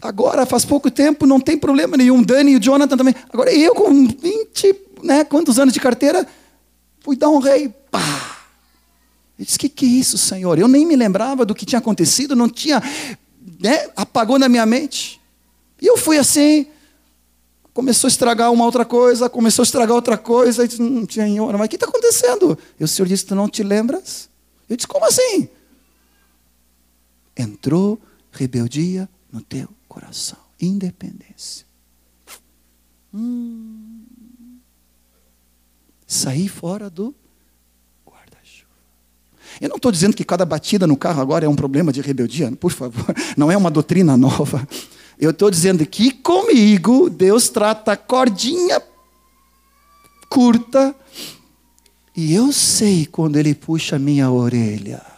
Agora, faz pouco tempo, não tem problema nenhum. Dani e o Jonathan também. Agora, eu com 20, né, quantos anos de carteira, fui dar um rei. Pá! Eu disse, que, que é isso, Senhor? Eu nem me lembrava do que tinha acontecido, não tinha, né, apagou na minha mente. E eu fui assim, começou a estragar uma outra coisa, começou a estragar outra coisa. Eu disse, hum, Senhor, mas o que está acontecendo? E o Senhor disse, tu não te lembras? Eu disse, como assim? Entrou rebeldia no teu coração, independência. Hum. Saí fora do guarda-chuva. Eu não estou dizendo que cada batida no carro agora é um problema de rebeldia, por favor, não é uma doutrina nova. Eu estou dizendo que comigo Deus trata cordinha curta e eu sei quando Ele puxa a minha orelha.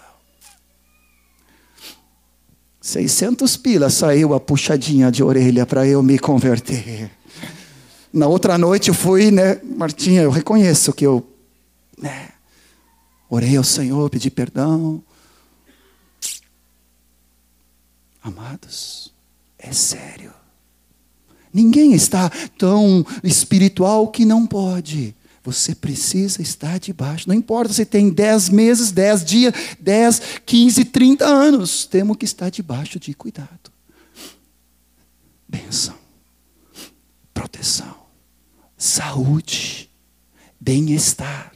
600 pilas saiu a puxadinha de orelha para eu me converter. Na outra noite eu fui, né, Martinha, eu reconheço que eu, né, orei ao Senhor, pedi perdão. Amados, é sério. Ninguém está tão espiritual que não pode. Você precisa estar debaixo. Não importa se tem 10 meses, 10 dias, 10, 15, 30 anos. Temos que estar debaixo de cuidado. Bênção, proteção, saúde, bem-estar,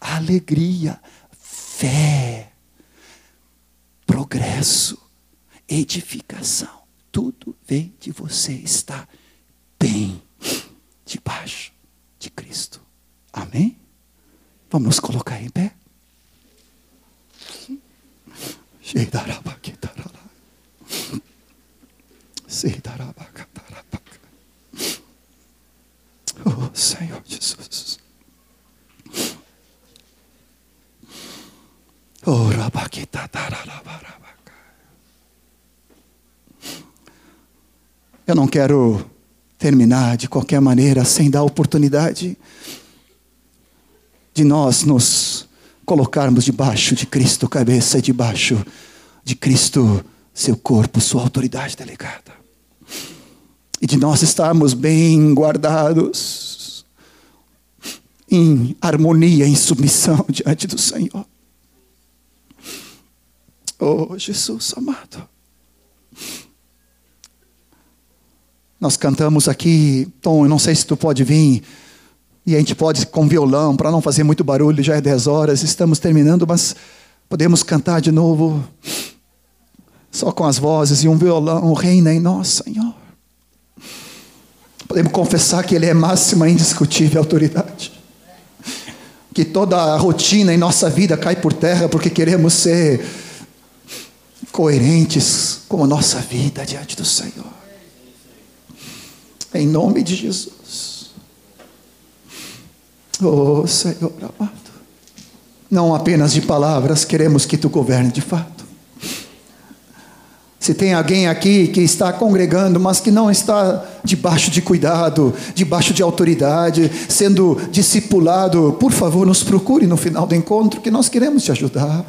alegria, fé, progresso, edificação. Tudo vem de você estar bem debaixo de Cristo. Amém? Vamos colocar em pé. Oh, Senhor Jesus. Oh, Eu não quero terminar de qualquer maneira sem dar oportunidade de nós nos colocarmos debaixo de Cristo, cabeça, e debaixo de Cristo, seu corpo, sua autoridade delegada. E de nós estarmos bem guardados, em harmonia, em submissão diante do Senhor. Oh, Jesus amado. Nós cantamos aqui, Tom, eu não sei se tu pode vir, e a gente pode com violão, para não fazer muito barulho, já é 10 horas, estamos terminando, mas podemos cantar de novo, só com as vozes e um violão, reina em nós, Senhor. Podemos confessar que Ele é máxima, indiscutível autoridade. Que toda a rotina em nossa vida cai por terra porque queremos ser coerentes com a nossa vida diante do Senhor. Em nome de Jesus. Oh Senhor amado. Não apenas de palavras, queremos que tu governe de fato. Se tem alguém aqui que está congregando, mas que não está debaixo de cuidado, debaixo de autoridade, sendo discipulado, por favor, nos procure no final do encontro, que nós queremos te ajudar.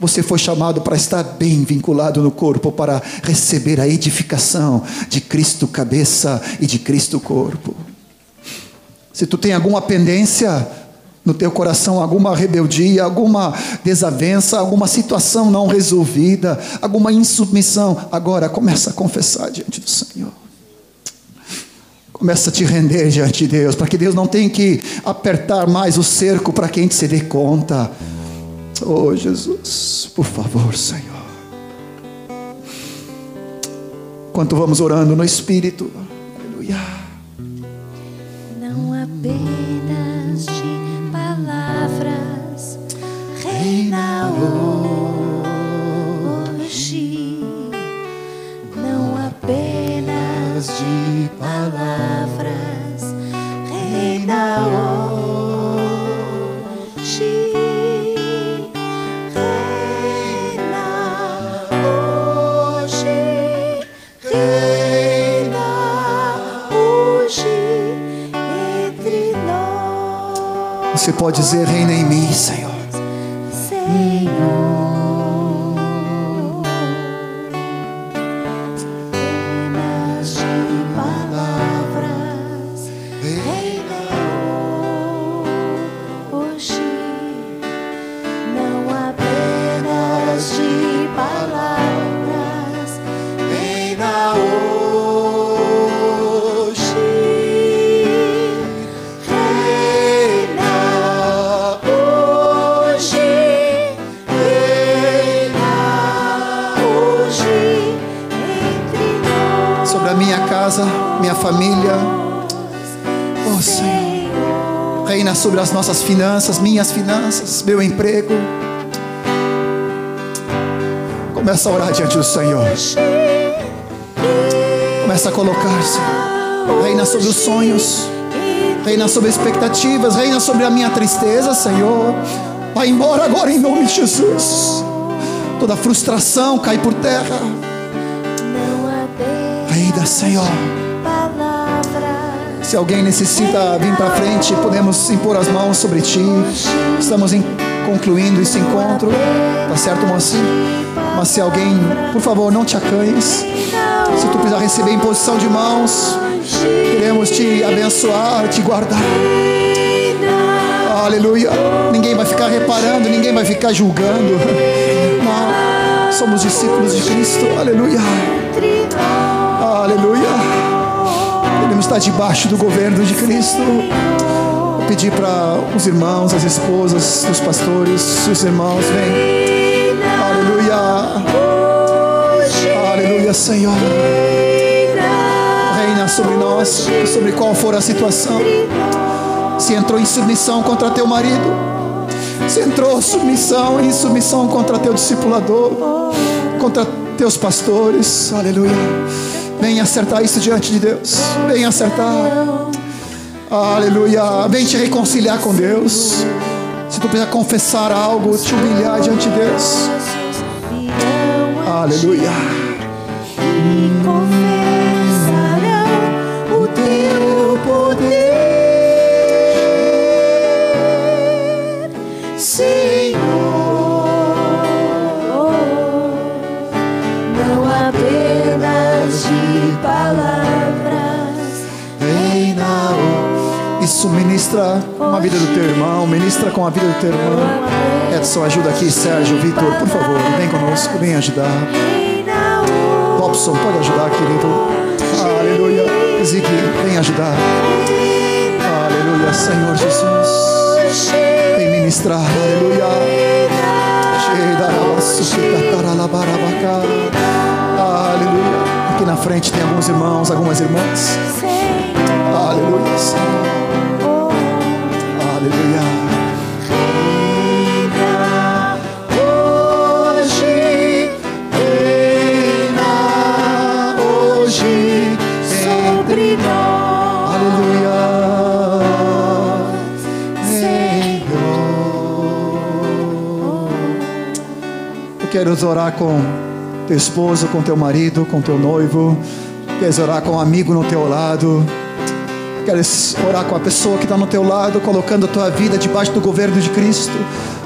Você foi chamado para estar bem vinculado no corpo, para receber a edificação de Cristo cabeça e de Cristo corpo. Se tu tem alguma pendência no teu coração, alguma rebeldia, alguma desavença, alguma situação não resolvida, alguma insubmissão, agora começa a confessar diante do Senhor. Começa a te render diante de Deus, para que Deus não tenha que apertar mais o cerco para que a gente se dê conta. Oh Jesus, por favor, Senhor. Enquanto vamos orando no Espírito, aleluia. De palavras, reina hoje. Reina hoje, reina hoje entre nós. Você pode dizer: Reina em mim. Senhor, minha família. Oh, Senhor. Reina sobre as nossas finanças, minhas finanças, meu emprego. Começa a orar diante do Senhor. Começa a colocar, Senhor. Reina sobre os sonhos. Reina sobre expectativas. Reina sobre a minha tristeza, Senhor. Vai embora agora em nome de Jesus. Toda frustração cai por terra. Reina, Senhor. Se alguém necessita vir para frente, podemos impor as mãos sobre ti. Estamos concluindo esse encontro. Tá certo, mocinho? Mas se alguém, por favor, não te acanhes. Se tu precisar receber imposição de mãos, queremos te abençoar, te guardar. Aleluia. Ninguém vai ficar reparando, ninguém vai ficar julgando. Não. Somos discípulos de Cristo. Aleluia. Aleluia. Queremos estar debaixo do governo de Cristo. Vou pedir para os irmãos, as esposas dos pastores, os irmãos, vem. Aleluia. Aleluia, Senhor. Reina sobre nós, sobre qual for a situação. Se entrou em submissão contra teu marido, se entrou em submissão em submissão contra teu discipulador, contra teus pastores, aleluia. Vem acertar isso diante de Deus, vem acertar, aleluia. Vem te reconciliar com Deus. Se tu precisar confessar algo, te humilhar diante de Deus, aleluia. E Isso, ministra com a vida do teu irmão, ministra com a vida do teu irmão. Edson, ajuda aqui, Sérgio, Vitor, por favor, vem conosco, vem ajudar. Robson, pode ajudar, querido. Aleluia. Ziggy, vem ajudar. Aleluia, Senhor Jesus. Vem ministrar, aleluia. Aleluia. Aqui na frente tem alguns irmãos, algumas irmãs. Aleluia, Senhor. Eu quero orar com teu esposo, com teu marido, com teu noivo. Queres orar com um amigo no teu lado. Queres orar com a pessoa que está no teu lado, colocando a tua vida debaixo do governo de Cristo,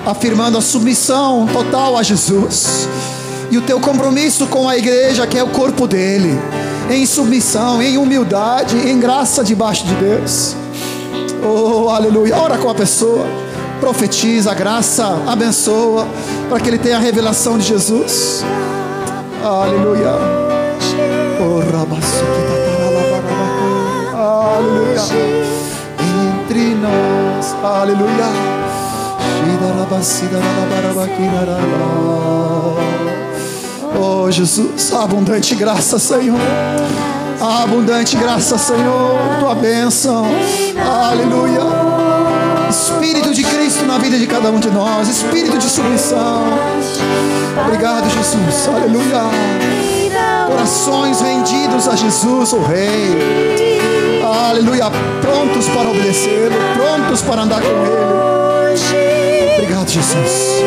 afirmando a submissão total a Jesus e o teu compromisso com a igreja, que é o corpo dele, em submissão, em humildade, em graça debaixo de Deus. Oh, aleluia. Ora com a pessoa, profetiza, graça, abençoa, para que ele tenha a revelação de Jesus. Aleluia. Aleluia. Entre nós. Aleluia. Oh, Jesus, abundante graça, Senhor. Abundante graça, Senhor. Tua bênção. Aleluia. Espírito de Cristo na vida de cada um de nós. Espírito de submissão. Obrigado, Jesus. Aleluia. Corações vendidos a Jesus, o Rei. Prontos para obedecê-lo. Prontos para andar com Ele. Obrigado, Jesus.